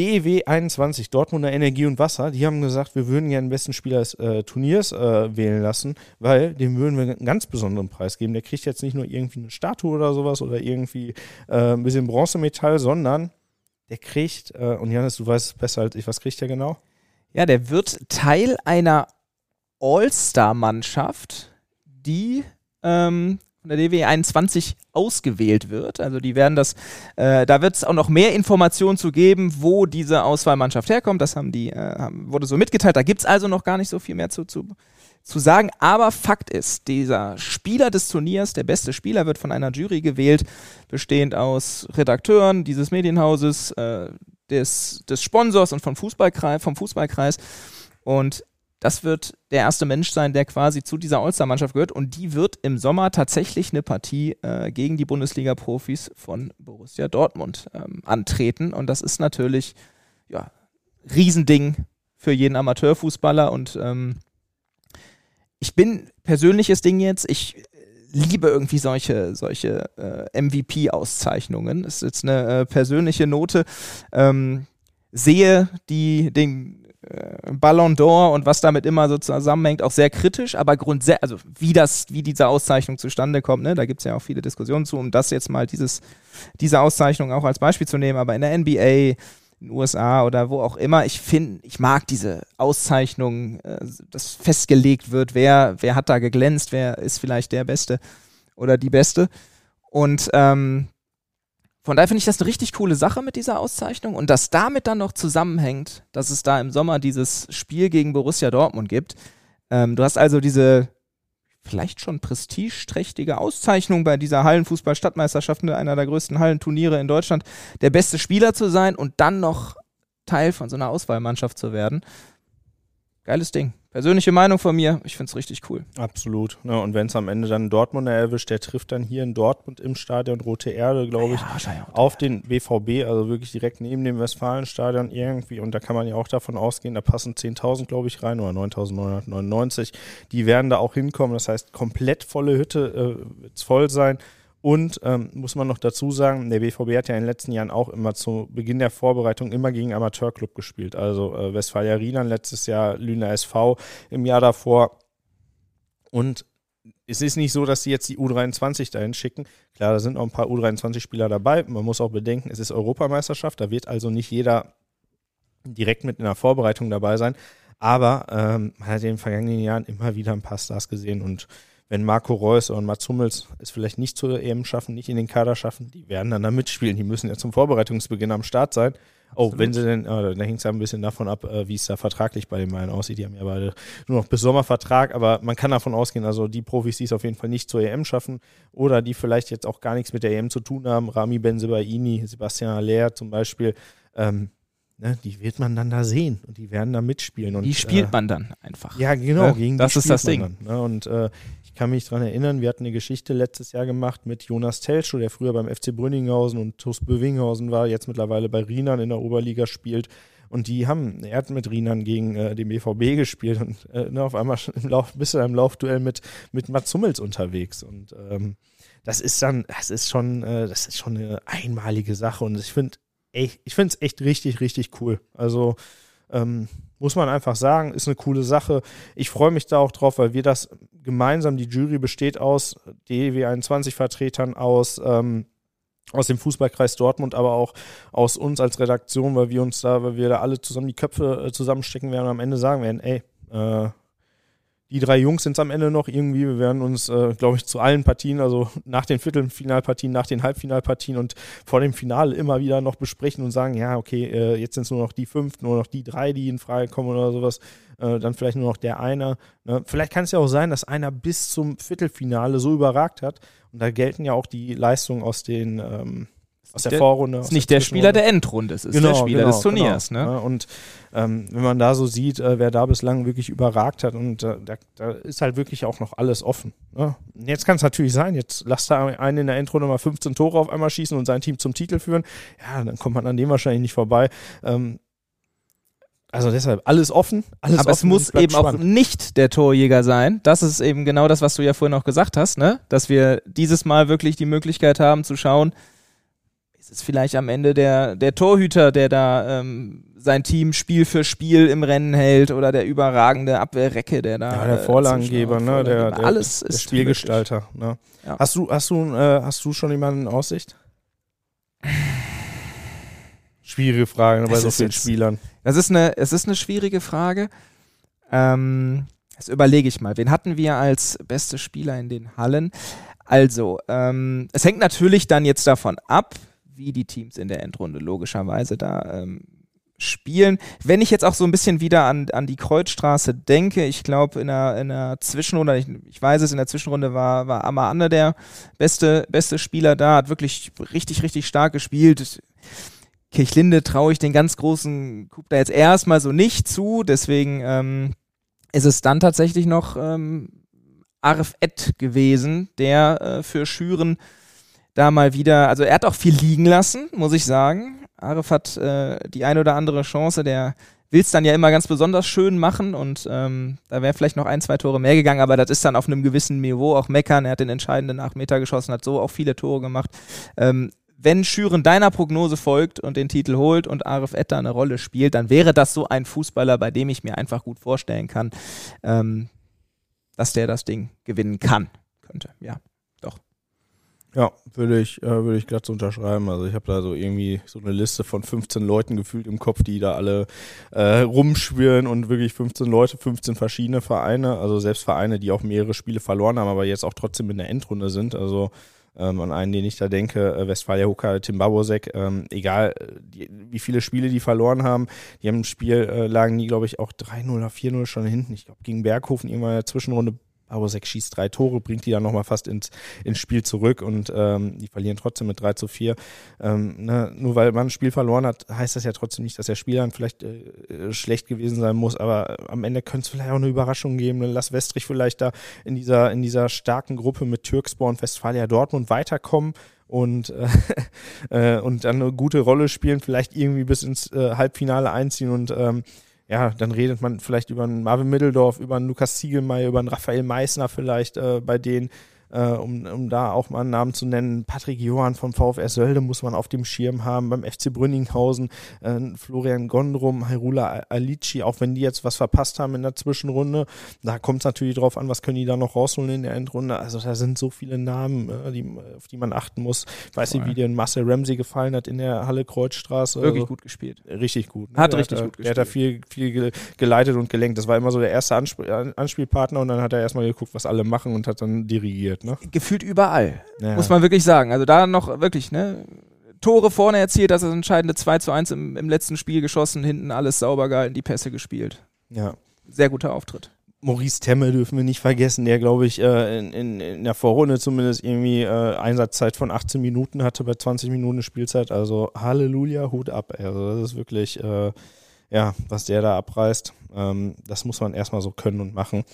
DEW 21, Dortmunder Energie und Wasser, die haben gesagt, wir würden gerne den besten Spieler des äh, Turniers äh, wählen lassen, weil dem würden wir einen ganz besonderen Preis geben. Der kriegt jetzt nicht nur irgendwie eine Statue oder sowas oder irgendwie äh, ein bisschen Bronzemetall, sondern der kriegt, äh, und Janis, du weißt es besser als ich, was kriegt der genau? Ja, der wird Teil einer All-Star-Mannschaft, die ähm, von der DW 21 ausgewählt wird. Also die werden das, äh, da wird es auch noch mehr Informationen zu geben, wo diese Auswahlmannschaft herkommt. Das haben die, äh, wurde so mitgeteilt. Da gibt es also noch gar nicht so viel mehr zu, zu, zu sagen. Aber Fakt ist, dieser Spieler des Turniers, der beste Spieler, wird von einer Jury gewählt, bestehend aus Redakteuren dieses Medienhauses, äh, des, des Sponsors und vom Fußballkreis, vom Fußballkreis. Und das wird der erste Mensch sein, der quasi zu dieser All-Star-Mannschaft gehört. Und die wird im Sommer tatsächlich eine Partie äh, gegen die Bundesliga-Profis von Borussia Dortmund ähm, antreten. Und das ist natürlich ja Riesending für jeden Amateurfußballer. Und ähm, ich bin persönliches Ding jetzt, ich liebe irgendwie solche, solche äh, MVP-Auszeichnungen. Das ist jetzt eine äh, persönliche Note. Ähm, sehe die, den Ballon d'Or und was damit immer so zusammenhängt, auch sehr kritisch, aber grundsätzlich, also wie das, wie diese Auszeichnung zustande kommt, ne, da gibt es ja auch viele Diskussionen zu, um das jetzt mal dieses, diese Auszeichnung auch als Beispiel zu nehmen, aber in der NBA, in den USA oder wo auch immer, ich finde, ich mag diese Auszeichnung, äh, dass festgelegt wird, wer, wer hat da geglänzt, wer ist vielleicht der Beste oder die Beste. Und ähm, von daher finde ich das eine richtig coole Sache mit dieser Auszeichnung und dass damit dann noch zusammenhängt, dass es da im Sommer dieses Spiel gegen Borussia Dortmund gibt. Ähm, du hast also diese vielleicht schon prestigeträchtige Auszeichnung bei dieser Hallenfußball-Stadtmeisterschaft, ne, einer der größten Hallenturniere in Deutschland, der beste Spieler zu sein und dann noch Teil von so einer Auswahlmannschaft zu werden. Geiles Ding. Persönliche Meinung von mir, ich finde es richtig cool. Absolut. Ja, und wenn es am Ende dann Dortmunder erwischt, der trifft dann hier in Dortmund im Stadion Rote Erde, glaube ich, ja, auf den BVB, also wirklich direkt neben dem Westfalenstadion irgendwie. Und da kann man ja auch davon ausgehen, da passen 10.000, glaube ich, rein oder 9.999. Die werden da auch hinkommen. Das heißt, komplett volle Hütte äh, wird es voll sein. Und ähm, muss man noch dazu sagen, der BVB hat ja in den letzten Jahren auch immer zu Beginn der Vorbereitung immer gegen Amateurclub gespielt. Also äh, Westfalia Rienan letztes Jahr, Lüner SV im Jahr davor. Und es ist nicht so, dass sie jetzt die U23 dahin schicken. Klar, da sind auch ein paar U23-Spieler dabei. Man muss auch bedenken, es ist Europameisterschaft. Da wird also nicht jeder direkt mit in der Vorbereitung dabei sein. Aber ähm, man hat in den vergangenen Jahren immer wieder ein paar Stars gesehen und wenn Marco Reus und Mats Hummels es vielleicht nicht zur EM schaffen, nicht in den Kader schaffen, die werden dann da mitspielen. Die müssen ja zum Vorbereitungsbeginn am Start sein. Oh, Absolut. Oh, wenn sie denn, oh, da hängt es ja ein bisschen davon ab, äh, wie es da vertraglich bei den beiden aussieht. Die haben ja beide nur noch bis Sommervertrag, aber man kann davon ausgehen, also die Profis, die es auf jeden Fall nicht zur EM schaffen oder die vielleicht jetzt auch gar nichts mit der EM zu tun haben, Rami Benzebaini, Sebastian Aller zum Beispiel, ähm, ne, die wird man dann da sehen und die werden da mitspielen. Und, die spielt äh, man dann einfach. Ja, genau. Ja, gegen das ist das Ding. Dann, ne, und äh, ich kann mich daran erinnern, wir hatten eine Geschichte letztes Jahr gemacht mit Jonas Telschow, der früher beim FC Brünninghausen und TuS Bövinghausen war, jetzt mittlerweile bei Rienan in der Oberliga spielt. Und die haben, er hat mit Rienan gegen äh, den BVB gespielt und äh, ne, auf einmal im Lauf, bist du im Laufduell mit, mit Mats Hummels unterwegs. Und ähm, das ist dann, das ist schon, äh, das ist schon eine einmalige Sache. Und ich finde, ich finde es echt richtig, richtig cool. Also ähm, muss man einfach sagen, ist eine coole Sache. Ich freue mich da auch drauf, weil wir das gemeinsam, die Jury besteht aus DEW 21 Vertretern, aus, ähm, aus dem Fußballkreis Dortmund, aber auch aus uns als Redaktion, weil wir uns da, weil wir da alle zusammen die Köpfe äh, zusammenstecken werden und am Ende sagen werden, ey, äh, die drei Jungs sind es am Ende noch irgendwie. Wir werden uns, äh, glaube ich, zu allen Partien, also nach den Viertelfinalpartien, nach den Halbfinalpartien und vor dem Finale immer wieder noch besprechen und sagen, ja, okay, äh, jetzt sind es nur noch die fünf, nur noch die drei, die in Frage kommen oder sowas. Äh, dann vielleicht nur noch der einer. Ne? Vielleicht kann es ja auch sein, dass einer bis zum Viertelfinale so überragt hat. Und da gelten ja auch die Leistungen aus den ähm, aus der, der Vorrunde. Ist nicht der, Spieler der Endrunde, es ist genau, der Spieler genau, des Turniers. Genau. Ne? Und ähm, wenn man da so sieht, äh, wer da bislang wirklich überragt hat und äh, da, da, ist halt wirklich auch noch alles offen. Ne? Jetzt kann es natürlich sein, jetzt lasst da einen in der Endrunde mal 15 Tore auf einmal schießen und sein Team zum Titel führen. Ja, dann kommt man an dem wahrscheinlich nicht vorbei. Ähm, also deshalb alles offen, alles Aber offen es muss eben spannend. auch nicht der Torjäger sein. Das ist eben genau das, was du ja vorhin auch gesagt hast, ne? Dass wir dieses Mal wirklich die Möglichkeit haben zu schauen, ist es vielleicht am Ende der, der Torhüter, der da ähm, sein Team Spiel für Spiel im Rennen hält oder der überragende Abwehrrecke, der da. Ja, der äh, Vorlagengeber, ne? Der, der, alles der Spielgestalter. Ne? Ja. Hast, du, hast, du, äh, hast du schon jemanden in Aussicht? Schwierige Frage bei so vielen Spielern. Das ist eine, es ist eine schwierige Frage. Ähm, jetzt überlege ich mal. Wen hatten wir als beste Spieler in den Hallen? Also, ähm, es hängt natürlich dann jetzt davon ab, wie die Teams in der Endrunde logischerweise da ähm, spielen. Wenn ich jetzt auch so ein bisschen wieder an, an die Kreuzstraße denke, ich glaube in der, in der Zwischenrunde, ich, ich weiß es, in der Zwischenrunde war, war Amar der beste, beste Spieler da, hat wirklich richtig, richtig stark gespielt. Kirchlinde traue ich den ganz großen Coup da jetzt erstmal so nicht zu, deswegen ähm, ist es dann tatsächlich noch ähm, Arf Ed gewesen, der äh, für Schüren da mal wieder, also er hat auch viel liegen lassen, muss ich sagen. Arif hat äh, die eine oder andere Chance, der will es dann ja immer ganz besonders schön machen und ähm, da wäre vielleicht noch ein, zwei Tore mehr gegangen, aber das ist dann auf einem gewissen Niveau auch meckern. Er hat den entscheidenden acht Meter geschossen, hat so auch viele Tore gemacht. Ähm, wenn Schüren deiner Prognose folgt und den Titel holt und Arif Etta eine Rolle spielt, dann wäre das so ein Fußballer, bei dem ich mir einfach gut vorstellen kann, ähm, dass der das Ding gewinnen kann, könnte. Ja. Ja, würde ich, äh, würde ich glatt so unterschreiben. Also ich habe da so irgendwie so eine Liste von 15 Leuten gefühlt im Kopf, die da alle äh, rumschwirren und wirklich 15 Leute, 15 verschiedene Vereine, also selbst Vereine, die auch mehrere Spiele verloren haben, aber jetzt auch trotzdem in der Endrunde sind. Also ähm, an einen, den ich da denke, äh, Westfalia Huka, Tim Babosek, ähm, egal die, wie viele Spiele die verloren haben, die haben im Spiel, äh, lagen nie, glaube ich, auch 3-0 oder 4-0 schon hinten. Ich glaube, gegen Berghofen irgendwann in der Zwischenrunde Abosek schießt drei Tore, bringt die dann nochmal fast ins, ins Spiel zurück und ähm, die verlieren trotzdem mit 3 zu 4. Ähm, ne, nur weil man ein Spiel verloren hat, heißt das ja trotzdem nicht, dass der Spieler dann vielleicht äh, schlecht gewesen sein muss, aber am Ende könnte es vielleicht auch eine Überraschung geben. Lass Westrich vielleicht da in dieser, in dieser starken Gruppe mit Türkspor und Westfalia Dortmund weiterkommen und, äh, äh, und dann eine gute Rolle spielen, vielleicht irgendwie bis ins äh, Halbfinale einziehen und ähm, ja, dann redet man vielleicht über einen Marvin Middeldorf, über einen Lukas Ziegelmeier, über einen Raphael Meissner vielleicht äh, bei denen äh, um, um da auch mal einen Namen zu nennen. Patrick Johann vom VfR Sölde muss man auf dem Schirm haben, beim FC Brünninghausen, äh, Florian Gondrum, Hairula Alici, auch wenn die jetzt was verpasst haben in der Zwischenrunde. Da kommt es natürlich drauf an, was können die da noch rausholen in der Endrunde. Also da sind so viele Namen, äh, die, auf die man achten muss. Ich weiß nicht, wie dir Marcel Ramsey gefallen hat in der Halle Kreuzstraße. Wirklich also, gut gespielt. Richtig gut. Ne? Hat richtig hat, gut gespielt. Er hat da viel, viel geleitet und gelenkt. Das war immer so der erste Ansp Anspielpartner und dann hat er erstmal geguckt, was alle machen und hat dann dirigiert gefühlt, ne? Gefühlt überall, ja. muss man wirklich sagen. Also da noch wirklich, ne? Tore vorne erzielt, das ist entscheidende 2 zu 1 im, im letzten Spiel geschossen, hinten alles sauber gehalten, die Pässe gespielt. Ja. Sehr guter Auftritt. Maurice Temme dürfen wir nicht vergessen, der glaube ich äh, in, in, in der Vorrunde zumindest irgendwie äh, Einsatzzeit von 18 Minuten hatte bei 20 Minuten Spielzeit. Also Halleluja, Hut ab. Also das ist wirklich, äh, ja, was der da abreißt, ähm, das muss man erstmal so können und machen.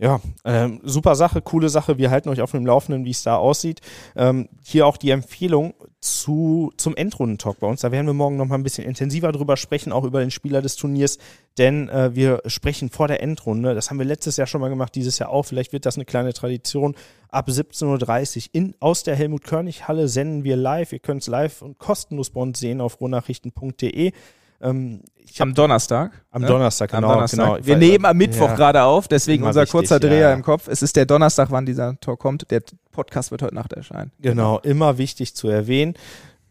Ja, ähm, super Sache, coole Sache. Wir halten euch auf dem Laufenden, wie es da aussieht. Ähm, hier auch die Empfehlung zu, zum Endrundentalk bei uns. Da werden wir morgen noch mal ein bisschen intensiver drüber sprechen, auch über den Spieler des Turniers, denn äh, wir sprechen vor der Endrunde. Das haben wir letztes Jahr schon mal gemacht, dieses Jahr auch. Vielleicht wird das eine kleine Tradition. Ab 17.30 Uhr in, aus der Helmut-Körnig-Halle senden wir live. Ihr könnt es live und kostenlos bei uns sehen auf ruhrnachrichten.de. Ähm, am Donnerstag. Am ne? Donnerstag, genau. Am Donnerstag. genau. Wir nehmen am Mittwoch ja. gerade auf, deswegen unser richtig, kurzer Dreher ja. im Kopf. Es ist der Donnerstag, wann dieser Talk kommt. Der Podcast wird heute Nacht erscheinen. Genau, immer wichtig zu erwähnen.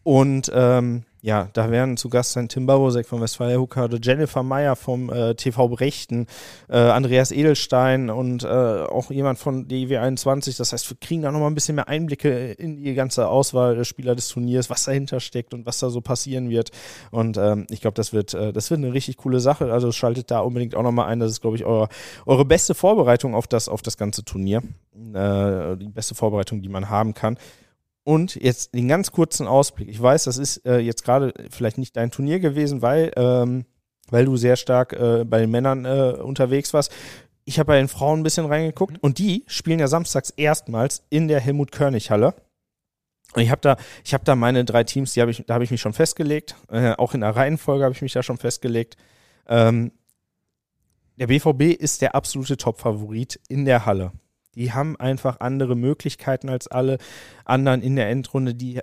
Und ähm, ja, da werden zu Gast sein Tim Babosek von Westfalia Huckade, Jennifer Meyer vom äh, TV Brechten, äh, Andreas Edelstein und äh, auch jemand von DW 21. Das heißt, wir kriegen da nochmal ein bisschen mehr Einblicke in die ganze Auswahl der Spieler des Turniers, was dahinter steckt und was da so passieren wird. Und ähm, ich glaube, das wird, äh, das wird eine richtig coole Sache. Also schaltet da unbedingt auch nochmal ein. Das ist, glaube ich, eure, eure beste Vorbereitung auf das, auf das ganze Turnier. Äh, die beste Vorbereitung, die man haben kann. Und jetzt den ganz kurzen Ausblick. Ich weiß, das ist äh, jetzt gerade vielleicht nicht dein Turnier gewesen, weil, ähm, weil du sehr stark äh, bei den Männern äh, unterwegs warst. Ich habe bei den Frauen ein bisschen reingeguckt mhm. und die spielen ja samstags erstmals in der Helmut Körnig Halle. Und ich habe da, ich habe da meine drei Teams, die habe ich, da habe ich mich schon festgelegt. Äh, auch in der Reihenfolge habe ich mich da schon festgelegt. Ähm, der BVB ist der absolute Top-Favorit in der Halle. Die haben einfach andere Möglichkeiten als alle anderen in der Endrunde. Die,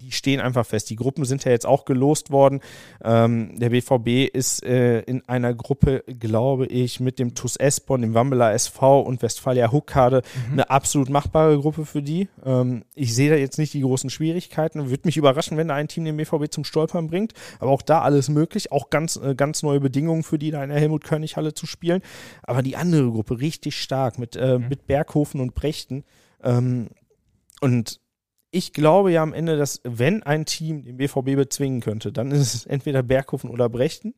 die stehen einfach fest. Die Gruppen sind ja jetzt auch gelost worden. Ähm, der BVB ist äh, in einer Gruppe, glaube ich, mit dem TuS Espon, dem Wambeler SV und Westfalia Huckade mhm. eine absolut machbare Gruppe für die. Ähm, ich sehe da jetzt nicht die großen Schwierigkeiten. Würde mich überraschen, wenn da ein Team den BVB zum Stolpern bringt. Aber auch da alles möglich. Auch ganz, äh, ganz neue Bedingungen für die, da in der Helmut-König-Halle zu spielen. Aber die andere Gruppe richtig stark mit, äh, mhm. mit Berghofen und Brechten. Ähm, und ich glaube ja am Ende, dass wenn ein Team den BVB bezwingen könnte, dann ist es entweder Berghofen oder Brechten.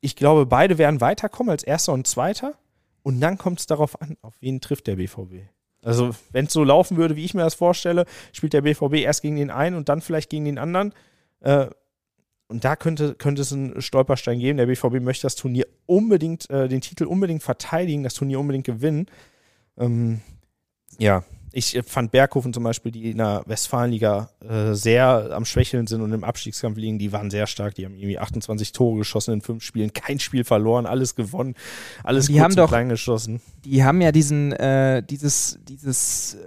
Ich glaube, beide werden weiterkommen als Erster und Zweiter. Und dann kommt es darauf an, auf wen trifft der BVB. Also, wenn es so laufen würde, wie ich mir das vorstelle, spielt der BVB erst gegen den einen und dann vielleicht gegen den anderen. Äh, und da könnte, könnte es einen Stolperstein geben. Der BVB möchte das Turnier unbedingt, äh, den Titel unbedingt verteidigen, das Turnier unbedingt gewinnen. Ähm, ja, ich fand Berghofen zum Beispiel, die in der Westfalenliga äh, sehr am Schwächeln sind und im Abstiegskampf liegen, die waren sehr stark. Die haben irgendwie 28 Tore geschossen in fünf Spielen, kein Spiel verloren, alles gewonnen, alles die haben doch, klein geschossen. Die haben ja diesen, äh, dieses, dieses, äh,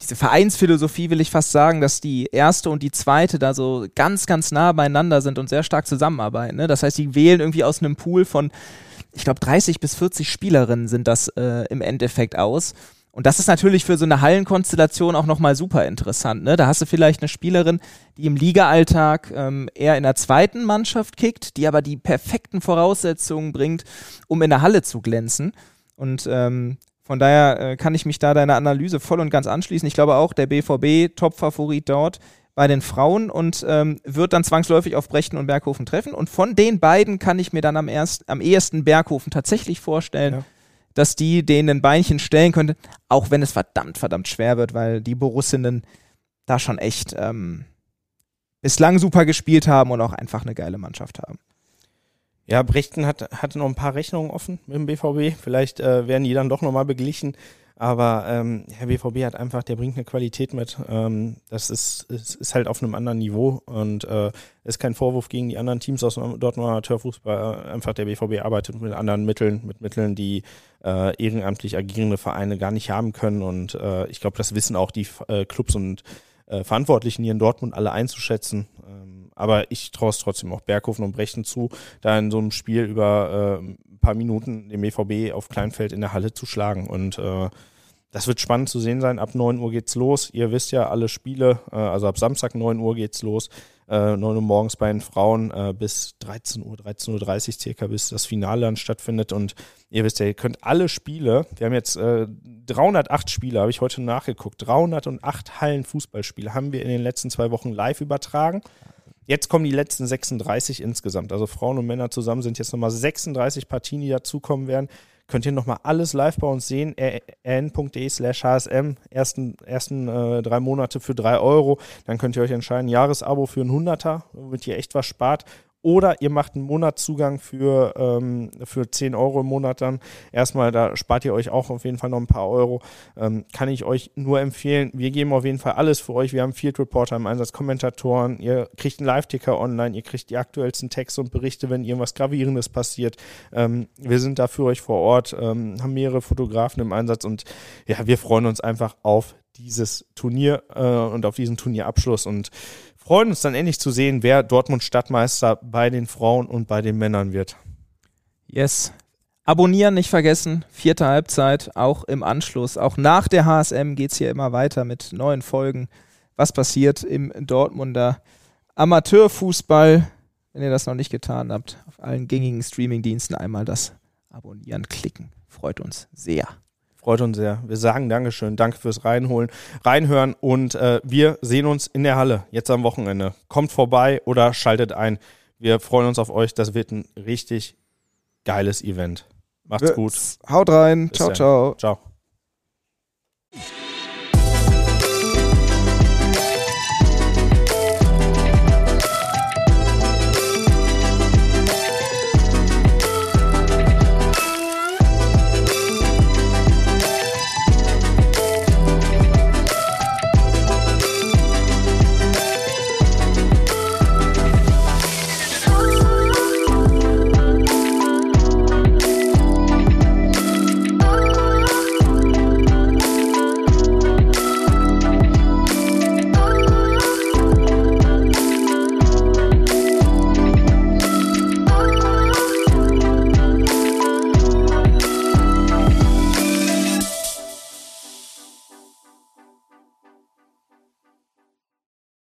diese Vereinsphilosophie, will ich fast sagen, dass die erste und die zweite da so ganz, ganz nah beieinander sind und sehr stark zusammenarbeiten. Ne? Das heißt, die wählen irgendwie aus einem Pool von, ich glaube, 30 bis 40 Spielerinnen sind das äh, im Endeffekt aus. Und das ist natürlich für so eine Hallenkonstellation auch nochmal super interessant. Ne? Da hast du vielleicht eine Spielerin, die im Liga-Alltag ähm, eher in der zweiten Mannschaft kickt, die aber die perfekten Voraussetzungen bringt, um in der Halle zu glänzen. Und ähm, von daher äh, kann ich mich da deiner Analyse voll und ganz anschließen. Ich glaube auch, der BVB Top-Favorit dort bei den Frauen und ähm, wird dann zwangsläufig auf Brechten und Berghofen treffen. Und von den beiden kann ich mir dann am, erst, am ehesten Berghofen tatsächlich vorstellen. Ja dass die denen ein Beinchen stellen könnte, auch wenn es verdammt, verdammt schwer wird, weil die Borussinnen da schon echt ähm, bislang super gespielt haben und auch einfach eine geile Mannschaft haben. Ja, Brechten hat, hatte noch ein paar Rechnungen offen dem BVB. Vielleicht äh, werden die dann doch nochmal beglichen. Aber ähm, Herr BVB hat einfach, der bringt eine Qualität mit. Ähm, das ist, ist, ist halt auf einem anderen Niveau und äh, ist kein Vorwurf gegen die anderen Teams aus dem Dortmunder Amateurfußball. Einfach der BVB arbeitet mit anderen Mitteln, mit Mitteln, die äh, ehrenamtlich agierende Vereine gar nicht haben können. Und äh, ich glaube, das wissen auch die äh, Clubs und äh, Verantwortlichen hier in Dortmund alle einzuschätzen. Ähm, aber ich traue es trotzdem auch Berghofen und Brechten zu, da in so einem Spiel über äh, ein paar Minuten den BVB auf Kleinfeld in der Halle zu schlagen. Und äh, das wird spannend zu sehen sein. Ab 9 Uhr geht's los. Ihr wisst ja, alle Spiele, äh, also ab Samstag 9 Uhr geht's los. Äh, 9 Uhr morgens bei den Frauen äh, bis 13 Uhr, 13.30 Uhr circa, bis das Finale dann stattfindet. Und ihr wisst ja, ihr könnt alle Spiele, wir haben jetzt äh, 308 Spiele, habe ich heute nachgeguckt, 308 Hallenfußballspiele haben wir in den letzten zwei Wochen live übertragen. Jetzt kommen die letzten 36 insgesamt. Also Frauen und Männer zusammen sind jetzt nochmal 36 Partien, die dazukommen werden. Könnt ihr nochmal alles live bei uns sehen. rn.de slash HSM. Ersten, ersten äh, drei Monate für drei Euro. Dann könnt ihr euch entscheiden, Jahresabo für ein Hunderter, womit ihr echt was spart. Oder ihr macht einen Monatszugang für, ähm, für 10 Euro im Monat dann. Erstmal, da spart ihr euch auch auf jeden Fall noch ein paar Euro. Ähm, kann ich euch nur empfehlen. Wir geben auf jeden Fall alles für euch. Wir haben Field Reporter im Einsatz, Kommentatoren. Ihr kriegt einen Live-Ticker online. Ihr kriegt die aktuellsten Texte und Berichte, wenn irgendwas Gravierendes passiert. Ähm, wir sind da für euch vor Ort, ähm, haben mehrere Fotografen im Einsatz und ja, wir freuen uns einfach auf dieses Turnier äh, und auf diesen Turnierabschluss und freuen uns dann endlich zu sehen, wer Dortmund Stadtmeister bei den Frauen und bei den Männern wird. Yes. Abonnieren nicht vergessen. Vierte Halbzeit, auch im Anschluss. Auch nach der HSM geht es hier immer weiter mit neuen Folgen. Was passiert im Dortmunder Amateurfußball? Wenn ihr das noch nicht getan habt, auf allen gängigen Streamingdiensten einmal das Abonnieren klicken. Freut uns sehr. Freut uns sehr. Wir sagen Dankeschön, danke fürs Reinholen, Reinhören und äh, wir sehen uns in der Halle jetzt am Wochenende. Kommt vorbei oder schaltet ein. Wir freuen uns auf euch. Das wird ein richtig geiles Event. Macht's gut. Haut rein. Bis ciao, ciao. Ciao.